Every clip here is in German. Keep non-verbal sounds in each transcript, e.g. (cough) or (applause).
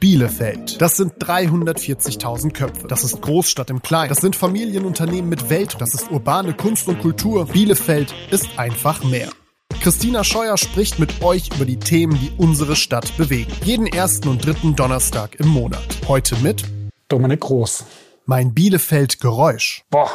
Bielefeld. Das sind 340.000 Köpfe. Das ist Großstadt im Kleinen. Das sind Familienunternehmen mit Welt. Das ist urbane Kunst und Kultur. Bielefeld ist einfach mehr. Christina Scheuer spricht mit euch über die Themen, die unsere Stadt bewegen. Jeden ersten und dritten Donnerstag im Monat. Heute mit Dominik Groß. Mein Bielefeld Geräusch. Boah,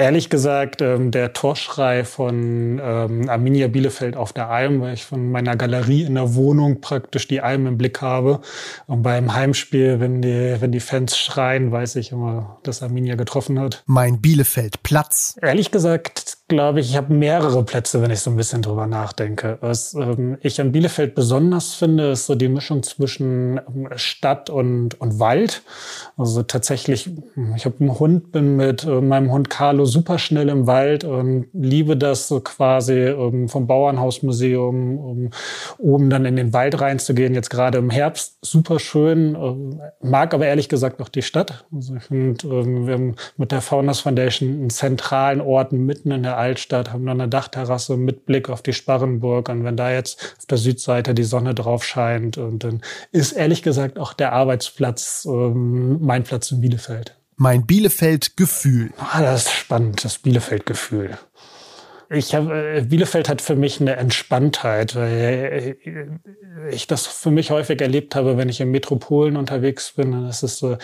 ehrlich gesagt ähm, der Torschrei von ähm, Arminia Bielefeld auf der Alm, weil ich von meiner Galerie in der Wohnung praktisch die Alm im Blick habe. Und beim Heimspiel, wenn die, wenn die Fans schreien, weiß ich immer, dass Arminia getroffen hat. Mein Bielefeld Platz. Ehrlich gesagt glaube ich, ich habe mehrere Plätze, wenn ich so ein bisschen drüber nachdenke. Was ähm, ich an Bielefeld besonders finde, ist so die Mischung zwischen ähm, Stadt und, und Wald. Also tatsächlich, ich habe einen Hund, bin mit äh, meinem Hund Carlo super schnell im Wald und liebe das so quasi ähm, vom Bauernhausmuseum, um oben dann in den Wald reinzugehen. Jetzt gerade im Herbst super schön, äh, mag aber ehrlich gesagt auch die Stadt. Also ich finde, äh, wir haben mit der Faunas Foundation einen zentralen Ort mitten in der Altstadt, haben dann eine Dachterrasse mit Blick auf die Sparrenburg. Und wenn da jetzt auf der Südseite die Sonne drauf scheint, und dann ist ehrlich gesagt auch der Arbeitsplatz ähm, mein Platz in Bielefeld. Mein Bielefeld-Gefühl. Ah, das ist spannend, das Bielefeld-Gefühl. Ich hab, äh, Bielefeld hat für mich eine Entspanntheit, weil äh, ich das für mich häufig erlebt habe, wenn ich in Metropolen unterwegs bin. Dann ist es so,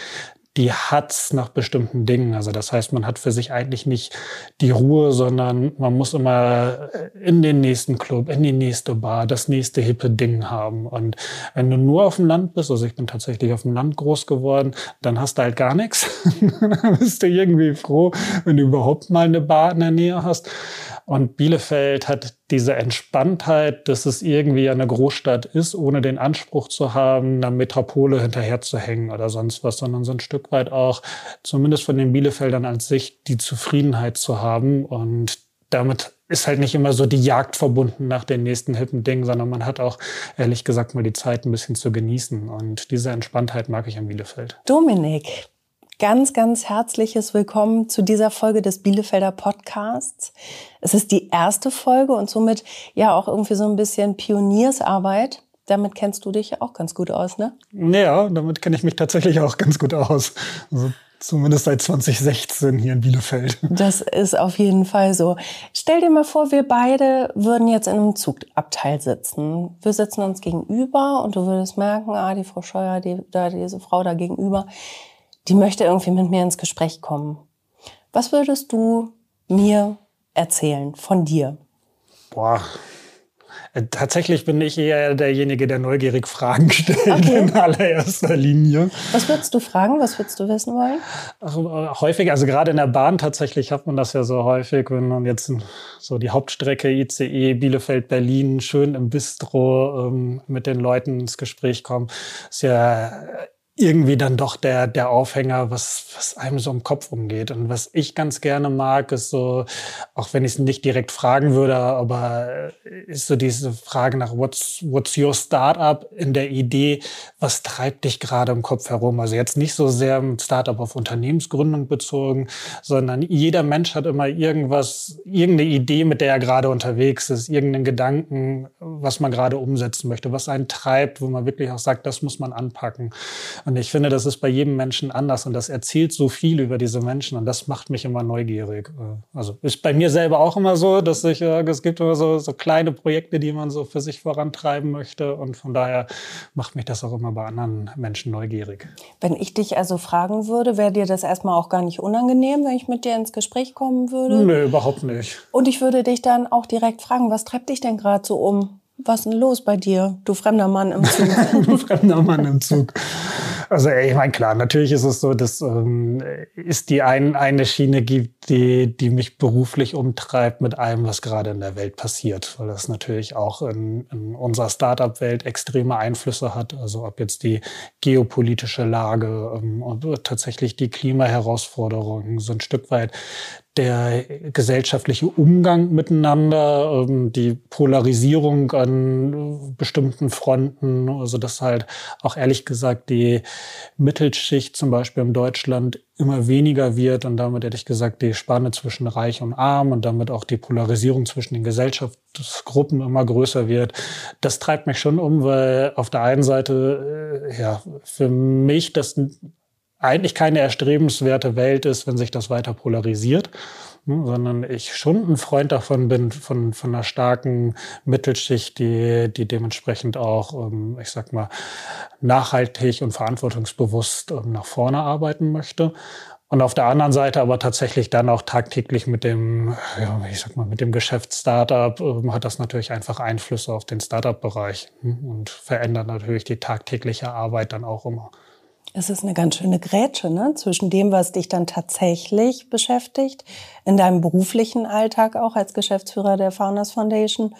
die hat's nach bestimmten Dingen. Also das heißt, man hat für sich eigentlich nicht die Ruhe, sondern man muss immer in den nächsten Club, in die nächste Bar, das nächste hippe Ding haben. Und wenn du nur auf dem Land bist, also ich bin tatsächlich auf dem Land groß geworden, dann hast du halt gar nichts. (laughs) dann bist du irgendwie froh, wenn du überhaupt mal eine Bar in der Nähe hast. Und Bielefeld hat diese Entspanntheit, dass es irgendwie eine Großstadt ist, ohne den Anspruch zu haben, einer Metropole hinterherzuhängen oder sonst was, sondern so ein Stück weit auch, zumindest von den Bielefeldern als sich, die Zufriedenheit zu haben. Und damit ist halt nicht immer so die Jagd verbunden nach den nächsten hippen Dingen, sondern man hat auch, ehrlich gesagt, mal die Zeit ein bisschen zu genießen. Und diese Entspanntheit mag ich an Bielefeld. Dominik, ganz, ganz herzliches Willkommen zu dieser Folge des Bielefelder Podcasts. Es ist die erste Folge und somit ja auch irgendwie so ein bisschen Pioniersarbeit. Damit kennst du dich ja auch ganz gut aus, ne? Ja, damit kenne ich mich tatsächlich auch ganz gut aus. Also zumindest seit 2016 hier in Bielefeld. Das ist auf jeden Fall so. Stell dir mal vor, wir beide würden jetzt in einem Zugabteil sitzen. Wir sitzen uns gegenüber und du würdest merken, ah, die Frau Scheuer, die, da, diese Frau da gegenüber, die möchte irgendwie mit mir ins Gespräch kommen. Was würdest du mir erzählen von dir? Boah. Äh, tatsächlich bin ich eher derjenige, der neugierig (laughs) Fragen stellt okay. in allererster Linie. Was würdest du fragen? Was würdest du wissen wollen? Ach, äh, häufig, also gerade in der Bahn tatsächlich hat man das ja so häufig, wenn man jetzt so die Hauptstrecke ICE Bielefeld-Berlin schön im Bistro ähm, mit den Leuten ins Gespräch kommt, ist ja irgendwie dann doch der, der Aufhänger, was, was einem so im Kopf umgeht. Und was ich ganz gerne mag, ist so, auch wenn ich es nicht direkt fragen würde, aber äh, ist so diese Frage nach what's, what's your Startup in der Idee, was treibt dich gerade im Kopf herum? Also jetzt nicht so sehr ein Startup auf Unternehmensgründung bezogen, sondern jeder Mensch hat immer irgendwas, irgendeine Idee, mit der er gerade unterwegs ist, irgendeinen Gedanken, was man gerade umsetzen möchte, was einen treibt, wo man wirklich auch sagt, das muss man anpacken. Und ich finde, das ist bei jedem Menschen anders und das erzählt so viel über diese Menschen und das macht mich immer neugierig. Also ist bei mir selber auch immer so, dass ich, es gibt immer so, so kleine Projekte, die man so für sich vorantreiben möchte und von daher macht mich das auch immer bei anderen Menschen neugierig. Wenn ich dich also fragen würde, wäre dir das erstmal auch gar nicht unangenehm, wenn ich mit dir ins Gespräch kommen würde? Nee, überhaupt nicht. Und ich würde dich dann auch direkt fragen, was treibt dich denn gerade so um? Was ist denn los bei dir, du fremder Mann im Zug? (laughs) du fremder Mann im Zug. Also ich meine, klar, natürlich ist es so, dass ähm, es die ein, eine Schiene gibt, die, die mich beruflich umtreibt mit allem, was gerade in der Welt passiert, weil das natürlich auch in, in unserer Startup-Welt extreme Einflüsse hat. Also ob jetzt die geopolitische Lage, ähm, tatsächlich die Klimaherausforderungen, so ein Stück weit der gesellschaftliche Umgang miteinander, ähm, die Polarisierung an bestimmten Fronten, also dass halt auch ehrlich gesagt die Mittelschicht zum Beispiel in Deutschland immer weniger wird und damit hätte ich gesagt die Spanne zwischen Reich und Arm und damit auch die Polarisierung zwischen den Gesellschaftsgruppen immer größer wird. Das treibt mich schon um, weil auf der einen Seite äh, ja für mich das eigentlich keine erstrebenswerte Welt ist, wenn sich das weiter polarisiert, sondern ich schon ein Freund davon bin, von, von einer starken Mittelschicht, die, die dementsprechend auch, ähm, ich sag mal, nachhaltig und verantwortungsbewusst ähm, nach vorne arbeiten möchte. Und auf der anderen Seite aber tatsächlich dann auch tagtäglich mit dem, ja, ich sag mal, mit dem Geschäft Startup äh, hat das natürlich einfach Einflüsse auf den Startup-Bereich hm, und verändert natürlich die tagtägliche Arbeit dann auch immer. Es ist eine ganz schöne Grätsche ne? zwischen dem, was dich dann tatsächlich beschäftigt, in deinem beruflichen Alltag auch als Geschäftsführer der Founders Foundation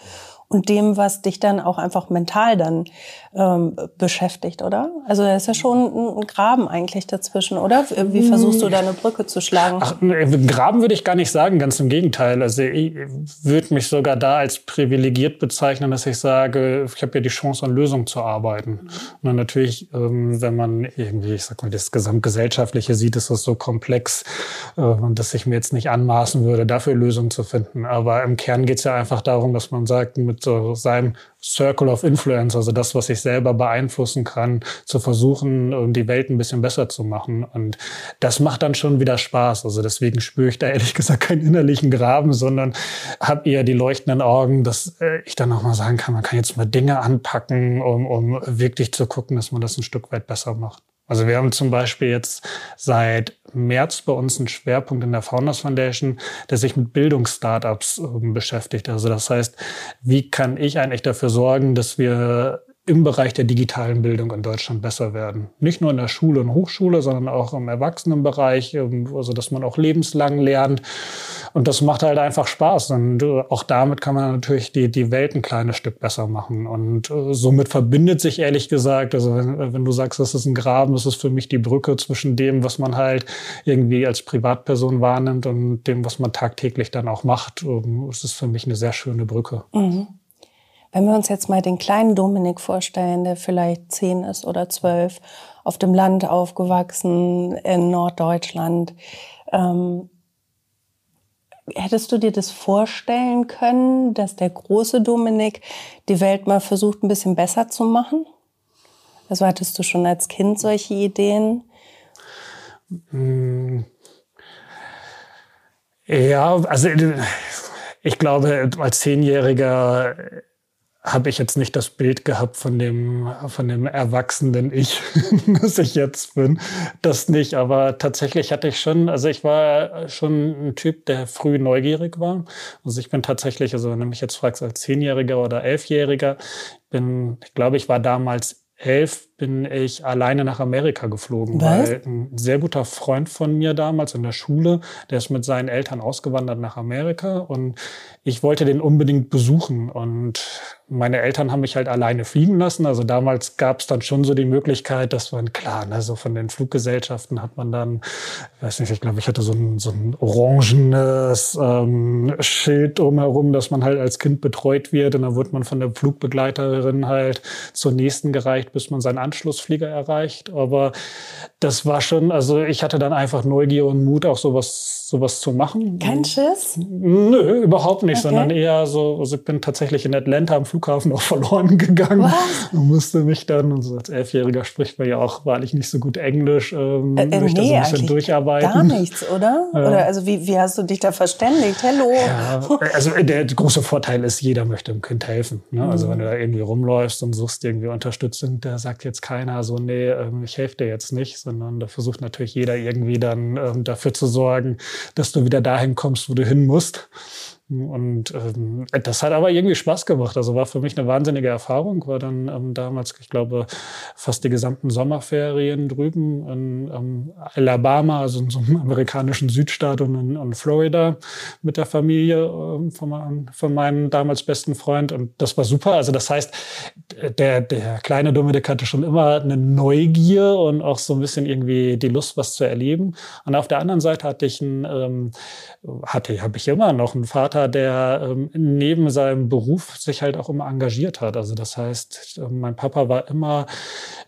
und dem, was dich dann auch einfach mental dann ähm, beschäftigt, oder? Also da ist ja schon ein Graben eigentlich dazwischen, oder? Wie versuchst du da eine Brücke zu schlagen? Ach, Graben würde ich gar nicht sagen, ganz im Gegenteil. Also ich würde mich sogar da als privilegiert bezeichnen, dass ich sage, ich habe ja die Chance, an Lösungen zu arbeiten. Und natürlich, ähm, wenn man irgendwie, ich sag mal, das Gesamtgesellschaftliche sieht, ist das so komplex, äh, dass ich mir jetzt nicht anmaßen würde, dafür Lösungen zu finden. Aber im Kern geht es ja einfach darum, dass man sagt, mit so seinem Circle of Influence, also das, was ich selber beeinflussen kann, zu versuchen, die Welt ein bisschen besser zu machen. Und das macht dann schon wieder Spaß. Also deswegen spüre ich da ehrlich (laughs) gesagt keinen innerlichen Graben, sondern habe eher die leuchtenden Augen, dass äh, ich dann nochmal sagen kann, man kann jetzt mal Dinge anpacken, um, um wirklich zu gucken, dass man das ein Stück weit besser macht. Also wir haben zum Beispiel jetzt seit März bei uns einen Schwerpunkt in der Founders Foundation, der sich mit Bildungsstartups äh, beschäftigt. Also das heißt, wie kann ich eigentlich dafür sorgen, dass wir im Bereich der digitalen Bildung in Deutschland besser werden. Nicht nur in der Schule und Hochschule, sondern auch im Erwachsenenbereich, ähm, also dass man auch lebenslang lernt. Und das macht halt einfach Spaß. Und äh, auch damit kann man natürlich die, die Welt ein kleines Stück besser machen. Und äh, somit verbindet sich ehrlich gesagt, also wenn, wenn du sagst, das ist ein Graben, das ist für mich die Brücke zwischen dem, was man halt irgendwie als Privatperson wahrnimmt und dem, was man tagtäglich dann auch macht. Ähm, es ist für mich eine sehr schöne Brücke. Mhm. Wenn wir uns jetzt mal den kleinen Dominik vorstellen, der vielleicht zehn ist oder zwölf, auf dem Land aufgewachsen in Norddeutschland, ähm, hättest du dir das vorstellen können, dass der große Dominik die Welt mal versucht, ein bisschen besser zu machen? Also hattest du schon als Kind solche Ideen? Hm. Ja, also ich glaube, als Zehnjähriger habe ich jetzt nicht das Bild gehabt von dem, von dem erwachsenen Ich, (laughs) das ich jetzt bin. Das nicht, aber tatsächlich hatte ich schon, also ich war schon ein Typ, der früh neugierig war. Also ich bin tatsächlich, also wenn du mich jetzt fragst als Zehnjähriger oder Elfjähriger, bin, ich glaube, ich war damals elf bin ich alleine nach Amerika geflogen, Was? weil ein sehr guter Freund von mir damals in der Schule, der ist mit seinen Eltern ausgewandert nach Amerika und ich wollte den unbedingt besuchen und meine Eltern haben mich halt alleine fliegen lassen. Also damals gab es dann schon so die Möglichkeit, dass man, klar, ne, so von den Fluggesellschaften hat man dann, ich weiß nicht, ich glaube, ich hatte so ein, so ein orangenes ähm, Schild drumherum, dass man halt als Kind betreut wird. Und dann wurde man von der Flugbegleiterin halt zur nächsten gereicht, bis man seinen Anschlussflieger erreicht. Aber das war schon, also ich hatte dann einfach Neugier und Mut, auch sowas, sowas zu machen. Kein Schiss? Nö, überhaupt nicht, okay. sondern eher so, also ich bin tatsächlich in Atlanta am Flughafen auch verloren (laughs) gegangen Was? und musste mich dann, und so als Elfjähriger spricht man ja auch wahrlich nicht so gut Englisch, ähm, äh, äh, mich nee, da so ein bisschen durcharbeiten. Gar nichts, oder? Ja. Oder also wie, wie hast du dich da verständigt? Hello? Ja, also der große Vorteil ist, jeder möchte dem Kind helfen. Ne? Also mhm. wenn du da irgendwie rumläufst und suchst irgendwie Unterstützung, da sagt jetzt keiner so, nee, ähm, ich helfe dir jetzt nicht, sondern da versucht natürlich jeder irgendwie dann ähm, dafür zu sorgen, dass du wieder dahin kommst, wo du hin musst. Und ähm, das hat aber irgendwie Spaß gemacht. Also war für mich eine wahnsinnige Erfahrung. War dann ähm, damals, ich glaube, fast die gesamten Sommerferien drüben in ähm, Alabama, also in so einem (laughs) amerikanischen Südstaat und in, in Florida mit der Familie ähm, von, meinem, von meinem damals besten Freund. Und das war super. Also das heißt, der, der kleine Dominik hatte schon immer eine Neugier und auch so ein bisschen irgendwie die Lust, was zu erleben. Und auf der anderen Seite hatte ich ein, ähm, hatte, habe ich immer noch einen Vater, der ähm, neben seinem Beruf sich halt auch immer engagiert hat. Also das heißt, äh, mein Papa war immer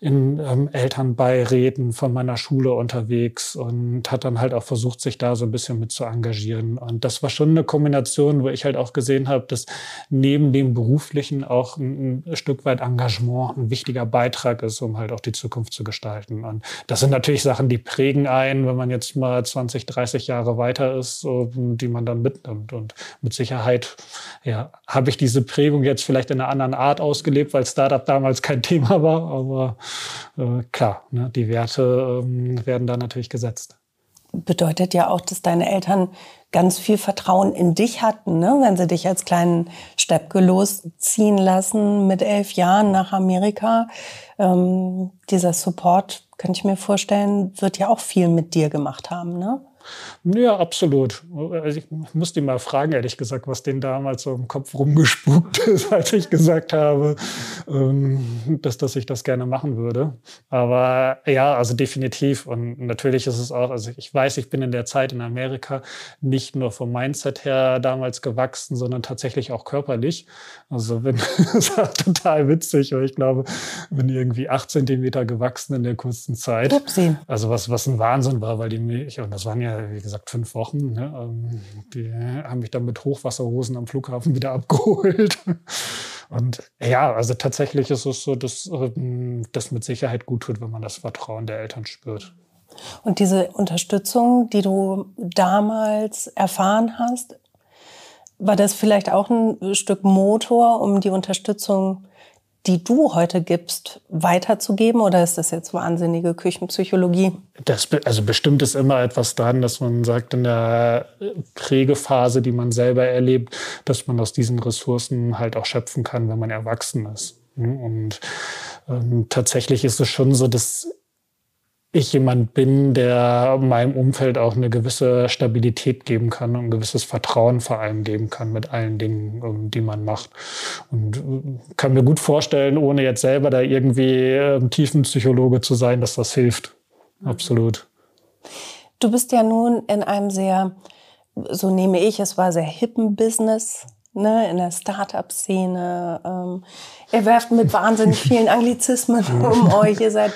in ähm, Elternbeiräten von meiner Schule unterwegs und hat dann halt auch versucht, sich da so ein bisschen mit zu engagieren. Und das war schon eine Kombination, wo ich halt auch gesehen habe, dass neben dem beruflichen auch ein, ein Stück weit Engagement ein wichtiger Beitrag ist, um halt auch die Zukunft zu gestalten. Und das sind natürlich Sachen, die prägen ein, wenn man jetzt mal 20, 30 Jahre weiter ist, die man dann mitnimmt. Und mit Sicherheit ja, habe ich diese Prägung jetzt vielleicht in einer anderen Art ausgelebt, weil Startup damals kein (laughs) Thema war. Aber äh, klar, ne, die Werte ähm, werden da natürlich gesetzt. Bedeutet ja auch, dass deine Eltern ganz viel Vertrauen in dich hatten, ne? wenn sie dich als kleinen Steppke losziehen lassen mit elf Jahren nach Amerika. Ähm, dieser Support, kann ich mir vorstellen, wird ja auch viel mit dir gemacht haben. Ne? Ja, absolut. Also ich muss die mal fragen, ehrlich gesagt, was denen damals so im Kopf rumgespukt (laughs) ist, als ich gesagt habe, ähm, dass, dass ich das gerne machen würde. Aber ja, also definitiv. Und natürlich ist es auch, also ich weiß, ich bin in der Zeit in Amerika nicht nur vom Mindset her damals gewachsen, sondern tatsächlich auch körperlich. Also wenn, (laughs) das war total witzig, weil ich glaube, bin irgendwie acht Zentimeter gewachsen in der kurzen Zeit. Upsi. Also was, was ein Wahnsinn war, weil die mich, und das waren ja wie gesagt, fünf Wochen. Ne? Ähm, die haben mich dann mit Hochwasserhosen am Flughafen wieder (laughs) abgeholt. Und ja, also tatsächlich ist es so, dass ähm, das mit Sicherheit gut tut, wenn man das Vertrauen der Eltern spürt. Und diese Unterstützung, die du damals erfahren hast, war das vielleicht auch ein Stück Motor, um die Unterstützung die du heute gibst, weiterzugeben? Oder ist das jetzt wahnsinnige Küchenpsychologie? Das, also bestimmt ist immer etwas dran, dass man sagt, in der Prägephase, die man selber erlebt, dass man aus diesen Ressourcen halt auch schöpfen kann, wenn man erwachsen ist. Und ähm, tatsächlich ist es schon so, dass ich jemand bin, der meinem Umfeld auch eine gewisse Stabilität geben kann und ein gewisses Vertrauen vor allem geben kann mit allen Dingen, ähm, die man macht. Und äh, kann mir gut vorstellen, ohne jetzt selber da irgendwie ähm, Tiefenpsychologe zu sein, dass das hilft. Absolut. Du bist ja nun in einem sehr, so nehme ich, es war sehr hippen Business. Ne, in der Start-up-Szene. Ähm, ihr werft mit wahnsinnig vielen (laughs) Anglizismen um euch. Ihr seid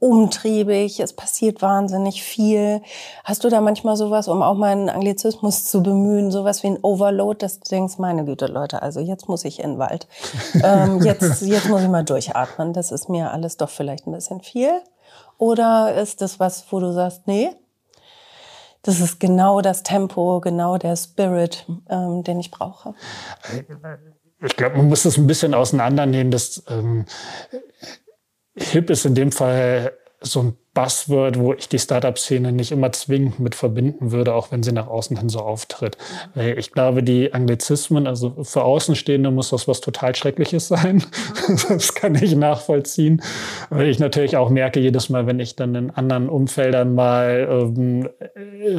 umtriebig, es passiert wahnsinnig viel. Hast du da manchmal sowas, um auch mal einen Anglizismus zu bemühen, sowas wie ein Overload, dass du denkst, meine Güte, Leute, also jetzt muss ich in den Wald. (laughs) ähm, jetzt, jetzt muss ich mal durchatmen. Das ist mir alles doch vielleicht ein bisschen viel. Oder ist das was, wo du sagst, nee, das ist genau das Tempo, genau der Spirit, ähm, den ich brauche? Ich glaube, man muss das ein bisschen auseinandernehmen, dass ähm, Hip ist in dem Fall so ein Buzzword, wo ich die Startup-Szene nicht immer zwingend mit verbinden würde, auch wenn sie nach außen hin so auftritt. Weil ich glaube, die Anglizismen, also für Außenstehende muss das was total Schreckliches sein. (laughs) das kann ich nachvollziehen. Weil ich natürlich auch merke, jedes Mal, wenn ich dann in anderen Umfeldern mal ähm,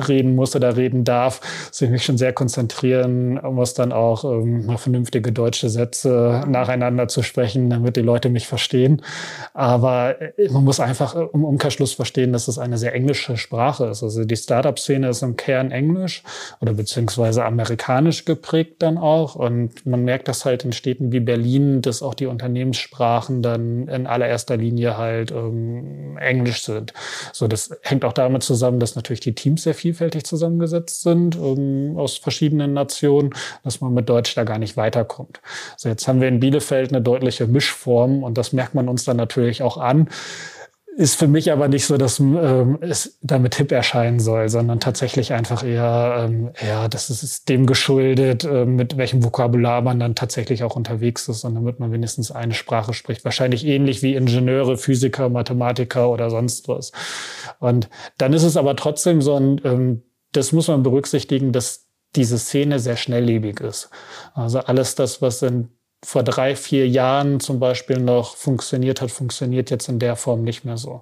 reden muss oder reden darf, dass ich mich schon sehr konzentrieren muss, dann auch ähm, vernünftige deutsche Sätze nacheinander zu sprechen, damit die Leute mich verstehen. Aber äh, man muss einfach im Umkehrschluss Schluss verstehen, dass es eine sehr englische Sprache ist. Also die Startup-Szene ist im Kern Englisch oder beziehungsweise amerikanisch geprägt dann auch. Und man merkt das halt in Städten wie Berlin, dass auch die Unternehmenssprachen dann in allererster Linie halt ähm, Englisch sind. So, das hängt auch damit zusammen, dass natürlich die Teams sehr vielfältig zusammengesetzt sind ähm, aus verschiedenen Nationen, dass man mit Deutsch da gar nicht weiterkommt. So, jetzt haben wir in Bielefeld eine deutliche Mischform und das merkt man uns dann natürlich auch an ist für mich aber nicht so, dass ähm, es damit hip erscheinen soll, sondern tatsächlich einfach eher, ähm, ja, das ist dem geschuldet, äh, mit welchem Vokabular man dann tatsächlich auch unterwegs ist und damit man wenigstens eine Sprache spricht. Wahrscheinlich ähnlich wie Ingenieure, Physiker, Mathematiker oder sonst was. Und dann ist es aber trotzdem so ein, ähm, das muss man berücksichtigen, dass diese Szene sehr schnelllebig ist. Also alles das, was in vor drei, vier Jahren zum Beispiel noch funktioniert hat, funktioniert jetzt in der Form nicht mehr so.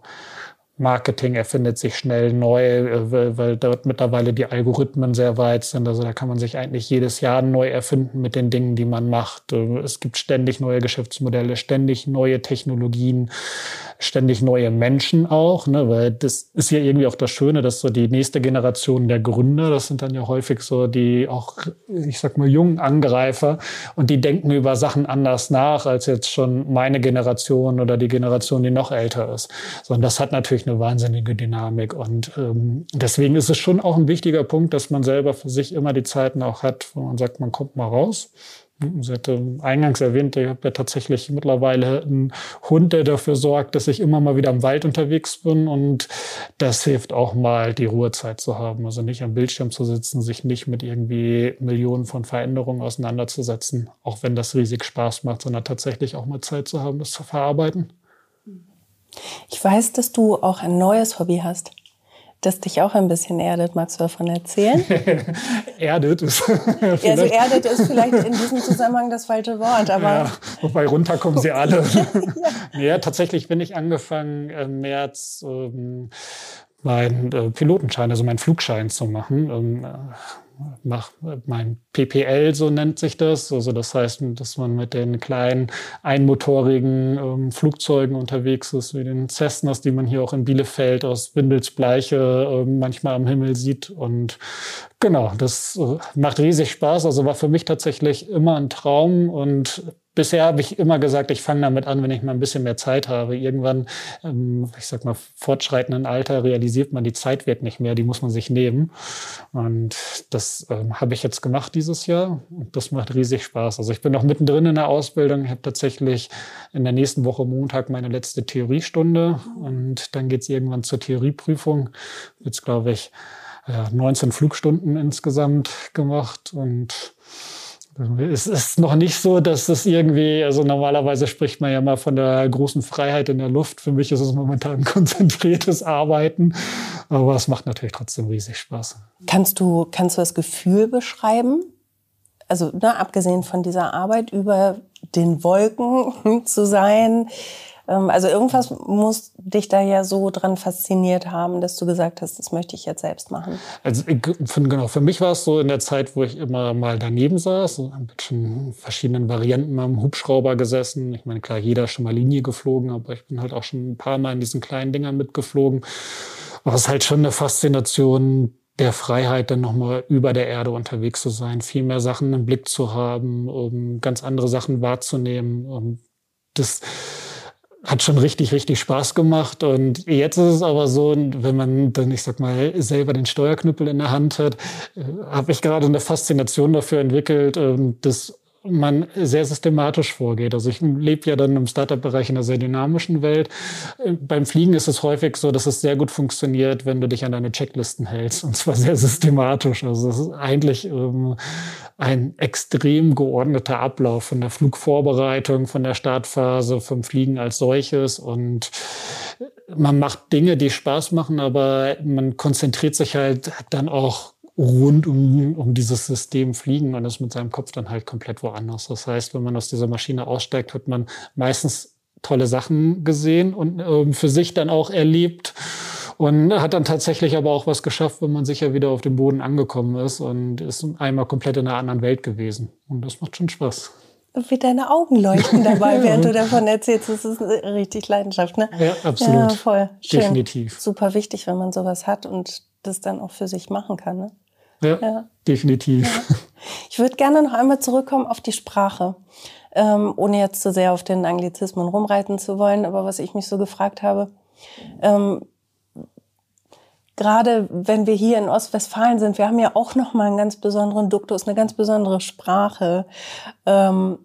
Marketing erfindet sich schnell neu, äh, weil, weil dort mittlerweile die Algorithmen sehr weit sind. Also da kann man sich eigentlich jedes Jahr neu erfinden mit den Dingen, die man macht. Äh, es gibt ständig neue Geschäftsmodelle, ständig neue Technologien, ständig neue Menschen auch, ne? weil das ist ja irgendwie auch das Schöne, dass so die nächste Generation der Gründer, das sind dann ja häufig so die auch, ich sag mal, jungen Angreifer und die denken über Sachen anders nach als jetzt schon meine Generation oder die Generation, die noch älter ist. So, und das hat natürlich eine wahnsinnige Dynamik. Und ähm, deswegen ist es schon auch ein wichtiger Punkt, dass man selber für sich immer die Zeiten auch hat, wo man sagt, man kommt mal raus. Sie hatte eingangs erwähnt, ich habe ja tatsächlich mittlerweile einen Hund, der dafür sorgt, dass ich immer mal wieder im Wald unterwegs bin. Und das hilft auch mal, die Ruhezeit zu haben. Also nicht am Bildschirm zu sitzen, sich nicht mit irgendwie Millionen von Veränderungen auseinanderzusetzen, auch wenn das riesig Spaß macht, sondern tatsächlich auch mal Zeit zu haben, das zu verarbeiten. Ich weiß, dass du auch ein neues Hobby hast, das dich auch ein bisschen erdet. Magst du davon erzählen? (laughs) erdet ist. (laughs) ja, also erdet ist vielleicht in diesem Zusammenhang das falsche Wort, aber. Ja, wobei runter kommen sie alle. (laughs) ja. ja. tatsächlich bin ich angefangen im März. Ähm, meinen äh, Pilotenschein, also meinen Flugschein zu machen. Ähm, mache mein PPL, so nennt sich das. Also das heißt, dass man mit den kleinen einmotorigen ähm, Flugzeugen unterwegs ist, wie den Cessnas, die man hier auch in Bielefeld aus Windelsbleiche äh, manchmal am Himmel sieht. Und genau, das äh, macht riesig Spaß. Also war für mich tatsächlich immer ein Traum und bisher habe ich immer gesagt, ich fange damit an, wenn ich mal ein bisschen mehr Zeit habe. Irgendwann, ähm, ich sag mal, fortschreitenden Alter realisiert man, die Zeit wird nicht mehr, die muss man sich nehmen. Und das ähm, habe ich jetzt gemacht dieses Jahr und das macht riesig Spaß. Also ich bin noch mittendrin in der Ausbildung. Habe tatsächlich in der nächsten Woche Montag meine letzte Theoriestunde und dann geht es irgendwann zur Theorieprüfung. Jetzt glaube ich 19 Flugstunden insgesamt gemacht und es ist noch nicht so, dass es irgendwie, also normalerweise spricht man ja mal von der großen Freiheit in der Luft. Für mich ist es momentan konzentriertes Arbeiten, aber es macht natürlich trotzdem riesig Spaß. Kannst du, kannst du das Gefühl beschreiben? Also ne, abgesehen von dieser Arbeit über den Wolken (laughs) zu sein, also irgendwas muss dich da ja so dran fasziniert haben, dass du gesagt hast, das möchte ich jetzt selbst machen. Also finde genau, für mich war es so in der Zeit, wo ich immer mal daneben saß, habe schon verschiedenen Varianten im Hubschrauber gesessen. Ich meine, klar, jeder ist schon mal Linie geflogen, aber ich bin halt auch schon ein paar Mal in diesen kleinen Dingern mitgeflogen. War es halt schon eine Faszination, der Freiheit, dann nochmal über der Erde unterwegs zu sein, viel mehr Sachen im Blick zu haben, um ganz andere Sachen wahrzunehmen. Um das hat schon richtig, richtig Spaß gemacht. Und jetzt ist es aber so, wenn man dann, ich sag mal, selber den Steuerknüppel in der Hand hat, äh, habe ich gerade eine Faszination dafür entwickelt, ähm, das man sehr systematisch vorgeht. Also ich lebe ja dann im Startup-Bereich in einer sehr dynamischen Welt. Beim Fliegen ist es häufig so, dass es sehr gut funktioniert, wenn du dich an deine Checklisten hältst und zwar sehr systematisch. Also es ist eigentlich ähm, ein extrem geordneter Ablauf von der Flugvorbereitung, von der Startphase, vom Fliegen als solches und man macht Dinge, die Spaß machen, aber man konzentriert sich halt dann auch rund um, um dieses System fliegen und ist mit seinem Kopf dann halt komplett woanders. Das heißt, wenn man aus dieser Maschine aussteigt, hat man meistens tolle Sachen gesehen und äh, für sich dann auch erlebt und hat dann tatsächlich aber auch was geschafft, wenn man sicher wieder auf dem Boden angekommen ist und ist einmal komplett in einer anderen Welt gewesen. Und das macht schon Spaß. Wie deine Augen leuchten dabei, (laughs) während du davon erzählst. Das ist richtig Leidenschaft, ne? Ja, absolut. Ja, voll. Schön. Definitiv. Super wichtig, wenn man sowas hat und das dann auch für sich machen kann, ne? Ja, ja. definitiv. Ja. Ich würde gerne noch einmal zurückkommen auf die Sprache, ähm, ohne jetzt zu sehr auf den Anglizismen rumreiten zu wollen. Aber was ich mich so gefragt habe, ähm, gerade wenn wir hier in Ostwestfalen sind, wir haben ja auch noch mal einen ganz besonderen Duktus, eine ganz besondere Sprache. Ähm,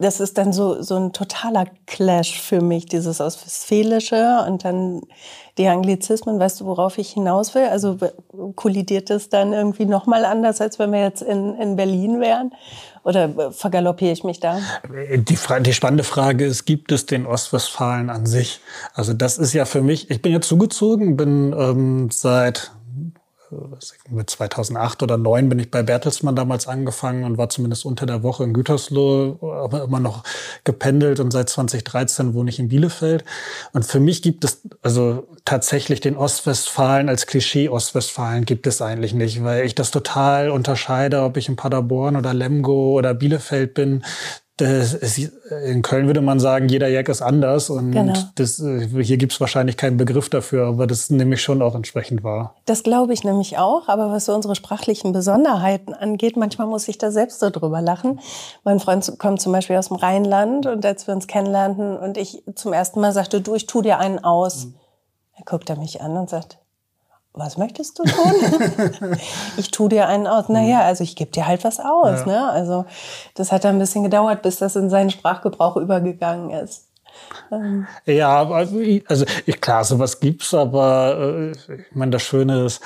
das ist dann so, so ein totaler Clash für mich, dieses Ostwestfälische und dann die Anglizismen. Weißt du, worauf ich hinaus will? Also kollidiert das dann irgendwie nochmal anders, als wenn wir jetzt in, in Berlin wären? Oder vergaloppiere ich mich da? Die, die spannende Frage ist, gibt es den Ostwestfalen an sich? Also das ist ja für mich, ich bin ja zugezogen, bin ähm, seit 2008 oder 2009 bin ich bei Bertelsmann damals angefangen und war zumindest unter der Woche in Gütersloh, aber immer noch gependelt und seit 2013 wohne ich in Bielefeld. Und für mich gibt es also tatsächlich den Ostwestfalen als Klischee Ostwestfalen gibt es eigentlich nicht, weil ich das total unterscheide, ob ich in Paderborn oder Lemgo oder Bielefeld bin ist, in Köln würde man sagen, jeder Jack ist anders und genau. das, äh, hier gibt es wahrscheinlich keinen Begriff dafür, aber das nehme ich schon auch entsprechend wahr. Das glaube ich nämlich auch, aber was so unsere sprachlichen Besonderheiten angeht, manchmal muss ich da selbst so drüber lachen. Mein Freund kommt zum Beispiel aus dem Rheinland und als wir uns kennenlernten und ich zum ersten Mal sagte, du, ich tu dir einen aus, mhm. dann guckt er mich an und sagt, was möchtest du tun? (laughs) ich tu dir einen aus. Naja, mhm. also ich gebe dir halt was aus. Ja. Ne? Also das hat ein bisschen gedauert, bis das in seinen Sprachgebrauch übergegangen ist. Ähm. Ja, also ich, klar, sowas gibt's, aber äh, ich meine, das Schöne ist,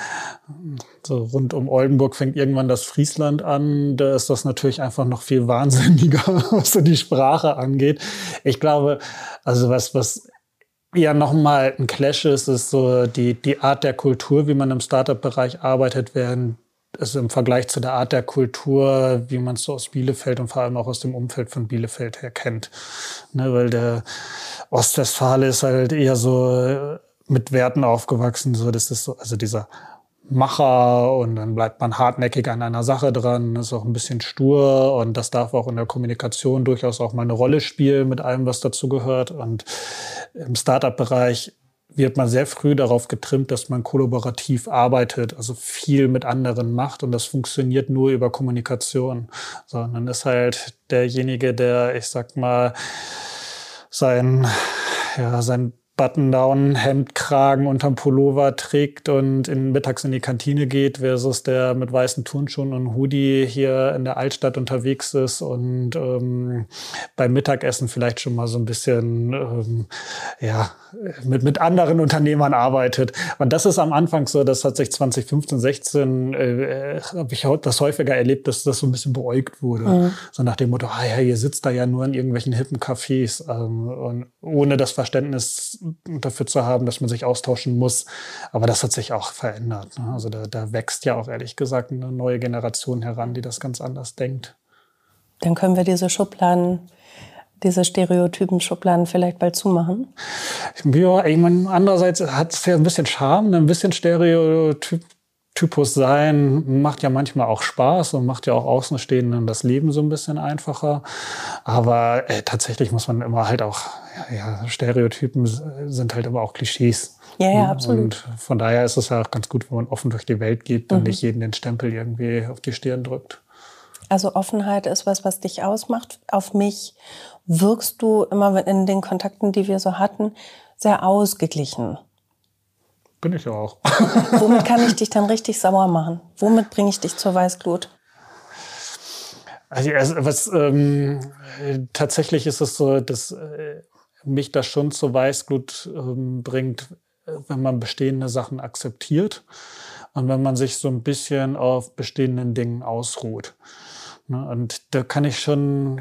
so rund um Oldenburg fängt irgendwann das Friesland an. Da ist das natürlich einfach noch viel wahnsinniger, (laughs) was so die Sprache angeht. Ich glaube, also was, was ja nochmal ein Clash ist, ist so die, die Art der Kultur, wie man im Startup-Bereich arbeitet, während also im Vergleich zu der Art der Kultur, wie man es so aus Bielefeld und vor allem auch aus dem Umfeld von Bielefeld her kennt. Ne, weil der Ostwestfale ist halt eher so mit Werten aufgewachsen, so das ist so, also dieser Macher und dann bleibt man hartnäckig an einer Sache dran, ist auch ein bisschen stur und das darf auch in der Kommunikation durchaus auch mal eine Rolle spielen mit allem, was dazu gehört. Und im Startup-Bereich wird man sehr früh darauf getrimmt, dass man kollaborativ arbeitet, also viel mit anderen macht und das funktioniert nur über Kommunikation. Sondern ist halt derjenige, der, ich sag mal, sein, ja, sein Button-Down, Hemdkragen unterm Pullover trägt und in, mittags in die Kantine geht, versus der mit weißen Turnschuhen und Hoodie hier in der Altstadt unterwegs ist und ähm, beim Mittagessen vielleicht schon mal so ein bisschen ähm, ja, mit, mit anderen Unternehmern arbeitet. Und das ist am Anfang so, das hat sich 2015, 16, äh, habe ich das häufiger erlebt, dass das so ein bisschen beäugt wurde. Mhm. So nach dem Motto, ah ja, ihr sitzt da ja nur in irgendwelchen hippen Cafés ähm, und ohne das Verständnis dafür zu haben, dass man sich austauschen muss. Aber das hat sich auch verändert. Ne? Also da, da wächst ja auch ehrlich gesagt eine neue Generation heran, die das ganz anders denkt. Dann können wir diese Schubladen diese Stereotypen Schubladen vielleicht bald zumachen? Ja, ich meine, andererseits hat es ja ein bisschen Charme, ein bisschen Stereotyp Typus sein macht ja manchmal auch Spaß und macht ja auch Außenstehenden das Leben so ein bisschen einfacher. Aber äh, tatsächlich muss man immer halt auch, ja, Stereotypen sind halt immer auch Klischees. Ja, ja, absolut. Und von daher ist es ja auch ganz gut, wenn man offen durch die Welt geht und mhm. nicht jeden den Stempel irgendwie auf die Stirn drückt. Also Offenheit ist was, was dich ausmacht. Auf mich wirkst du immer in den Kontakten, die wir so hatten, sehr ausgeglichen. Bin ich ja auch. (laughs) Womit kann ich dich dann richtig sauer machen? Womit bringe ich dich zur Weißglut? Also, was ähm, tatsächlich ist es so, dass äh, mich das schon zur Weißglut ähm, bringt, wenn man bestehende Sachen akzeptiert und wenn man sich so ein bisschen auf bestehenden Dingen ausruht. Ne? Und da kann ich schon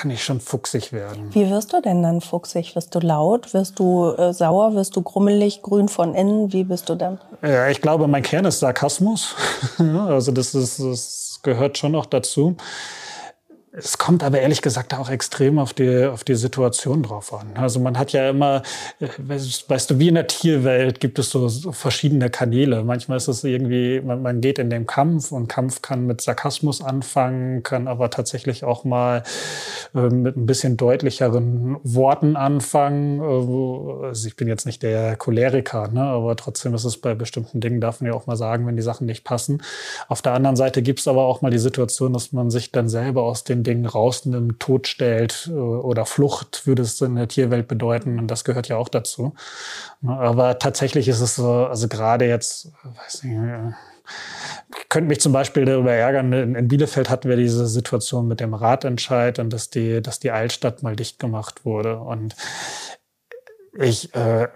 kann ich schon fuchsig werden. Wie wirst du denn dann fuchsig? Wirst du laut? Wirst du äh, sauer? Wirst du grummelig, grün von innen? Wie bist du dann? Ja, ich glaube, mein Kern ist Sarkasmus. (laughs) also das, ist, das gehört schon noch dazu. Es kommt aber ehrlich gesagt auch extrem auf die, auf die Situation drauf an. Also man hat ja immer, äh, weißt du, wie in der Tierwelt gibt es so, so verschiedene Kanäle. Manchmal ist es irgendwie, man, man, geht in den Kampf und Kampf kann mit Sarkasmus anfangen, kann aber tatsächlich auch mal äh, mit ein bisschen deutlicheren Worten anfangen. Äh, also ich bin jetzt nicht der Choleriker, ne? aber trotzdem ist es bei bestimmten Dingen, darf man ja auch mal sagen, wenn die Sachen nicht passen. Auf der anderen Seite gibt es aber auch mal die Situation, dass man sich dann selber aus den Dingen rausnimmt, totstellt äh, oder Flucht würde es in der Tierwelt bedeuten. Und das gehört ja auch dazu. Aber tatsächlich ist es so, also gerade jetzt, weiß nicht, ich könnte mich zum Beispiel darüber ärgern, in Bielefeld hatten wir diese Situation mit dem Ratentscheid und dass die, dass die Altstadt mal dicht gemacht wurde. Und ich äh,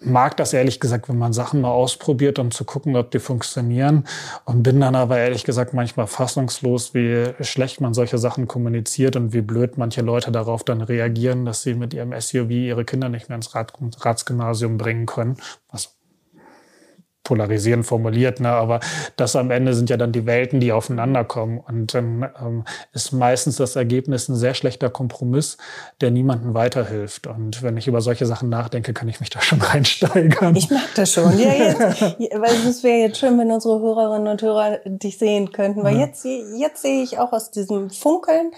mag das ehrlich gesagt, wenn man Sachen mal ausprobiert, um zu gucken, ob die funktionieren. Und bin dann aber ehrlich gesagt manchmal fassungslos, wie schlecht man solche Sachen kommuniziert und wie blöd manche Leute darauf dann reagieren, dass sie mit ihrem SUV ihre Kinder nicht mehr ins Rad, Ratsgymnasium bringen können. Was polarisierend formuliert, ne? aber das am Ende sind ja dann die Welten, die aufeinander kommen. Und dann ähm, ist meistens das Ergebnis ein sehr schlechter Kompromiss, der niemandem weiterhilft. Und wenn ich über solche Sachen nachdenke, kann ich mich da (laughs) schon reinsteigern. Ich mag das schon. Ja, jetzt, weil es wäre jetzt schön, wenn unsere Hörerinnen und Hörer dich sehen könnten. Weil ja. jetzt, jetzt sehe ich auch aus diesem Funkeln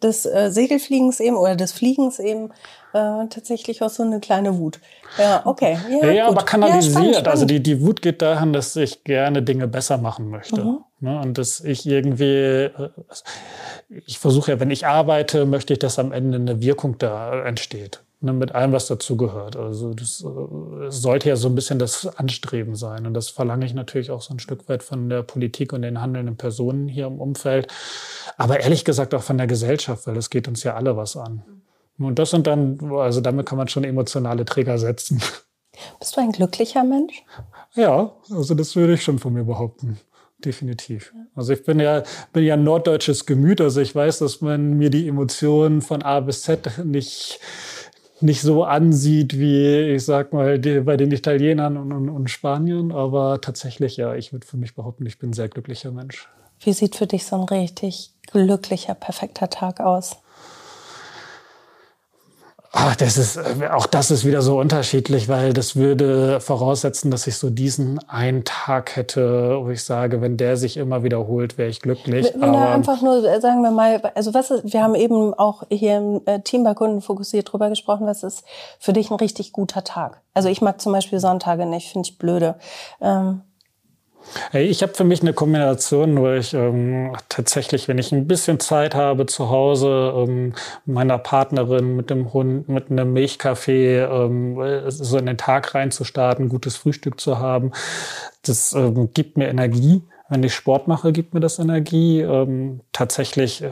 des äh, Segelfliegens eben oder des Fliegens eben äh, tatsächlich auch so eine kleine Wut. Ja, okay. Ja, ja aber kanalisiert. Ja, spannend, spannend. Also die, die Wut geht dahin, dass ich gerne Dinge besser machen möchte. Mhm. Ne? Und dass ich irgendwie, äh, ich versuche ja, wenn ich arbeite, möchte ich, dass am Ende eine Wirkung da entsteht. Ne? Mit allem, was dazugehört. Also das äh, sollte ja so ein bisschen das Anstreben sein. Und das verlange ich natürlich auch so ein Stück weit von der Politik und den handelnden Personen hier im Umfeld. Aber ehrlich gesagt auch von der Gesellschaft, weil das geht uns ja alle was an. Und das sind dann, also damit kann man schon emotionale Träger setzen. Bist du ein glücklicher Mensch? Ja, also das würde ich schon von mir behaupten. Definitiv. Also ich bin ja, bin ja ein norddeutsches Gemüt, also ich weiß, dass man mir die Emotionen von A bis Z nicht, nicht so ansieht wie, ich sag mal, die, bei den Italienern und, und, und Spaniern, aber tatsächlich, ja, ich würde für mich behaupten, ich bin ein sehr glücklicher Mensch. Wie sieht für dich so ein richtig glücklicher, perfekter Tag aus? Ach, das ist, auch das ist wieder so unterschiedlich, weil das würde voraussetzen, dass ich so diesen einen Tag hätte, wo ich sage, wenn der sich immer wiederholt, wäre ich glücklich. Wenn Aber einfach nur, äh, sagen wir mal, also was ist, wir haben eben auch hier im äh, Team bei Kunden fokussiert drüber gesprochen, was ist für dich ein richtig guter Tag? Also ich mag zum Beispiel Sonntage nicht, finde ich blöde. Ähm, ich habe für mich eine Kombination, wo ich ähm, tatsächlich, wenn ich ein bisschen Zeit habe zu Hause, ähm, meiner Partnerin mit dem Hund, mit einem Milchkaffee, ähm, so in den Tag reinzustarten, gutes Frühstück zu haben, das ähm, gibt mir Energie. Wenn ich Sport mache, gibt mir das Energie. Ähm, tatsächlich, äh,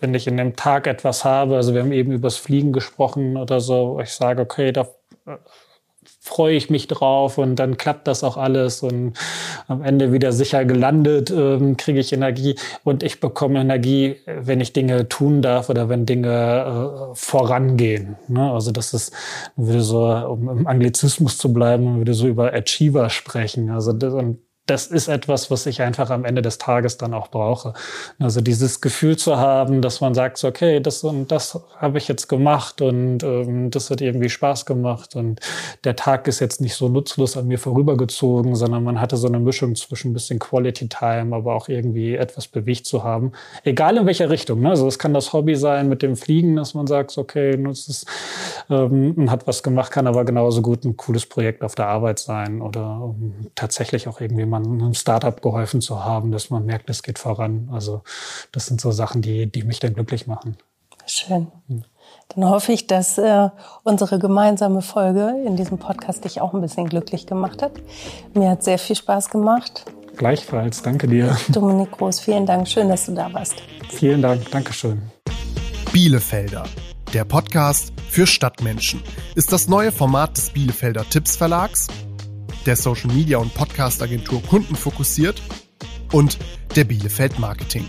wenn ich in dem Tag etwas habe, also wir haben eben übers Fliegen gesprochen oder so, ich sage, okay, da freue ich mich drauf und dann klappt das auch alles und am Ende wieder sicher gelandet, ähm, kriege ich Energie und ich bekomme Energie, wenn ich Dinge tun darf oder wenn Dinge äh, vorangehen. Ne? Also das ist, würde so, um im Anglizismus zu bleiben, würde so über Achiever sprechen. Also das, und das ist etwas, was ich einfach am Ende des Tages dann auch brauche. Also dieses Gefühl zu haben, dass man sagt, so, okay, das und das habe ich jetzt gemacht und ähm, das hat irgendwie Spaß gemacht und der Tag ist jetzt nicht so nutzlos an mir vorübergezogen, sondern man hatte so eine Mischung zwischen ein bisschen Quality Time, aber auch irgendwie etwas bewegt zu haben. Egal in welcher Richtung. Ne? Also es kann das Hobby sein mit dem Fliegen, dass man sagt, okay, nutzt es, ähm, hat was gemacht, kann aber genauso gut ein cooles Projekt auf der Arbeit sein oder ähm, tatsächlich auch irgendwie mal man einem Startup geholfen zu haben, dass man merkt, es geht voran. Also das sind so Sachen, die, die mich dann glücklich machen. Schön. Dann hoffe ich, dass äh, unsere gemeinsame Folge in diesem Podcast dich auch ein bisschen glücklich gemacht hat. Mir hat sehr viel Spaß gemacht. Gleichfalls, danke dir. Dominik Groß, vielen Dank. Schön, dass du da warst. Vielen Dank, Dankeschön. Bielefelder, der Podcast für Stadtmenschen, ist das neue Format des Bielefelder Tipps Verlags der Social Media und Podcast Agentur Kunden fokussiert und der Bielefeld Marketing.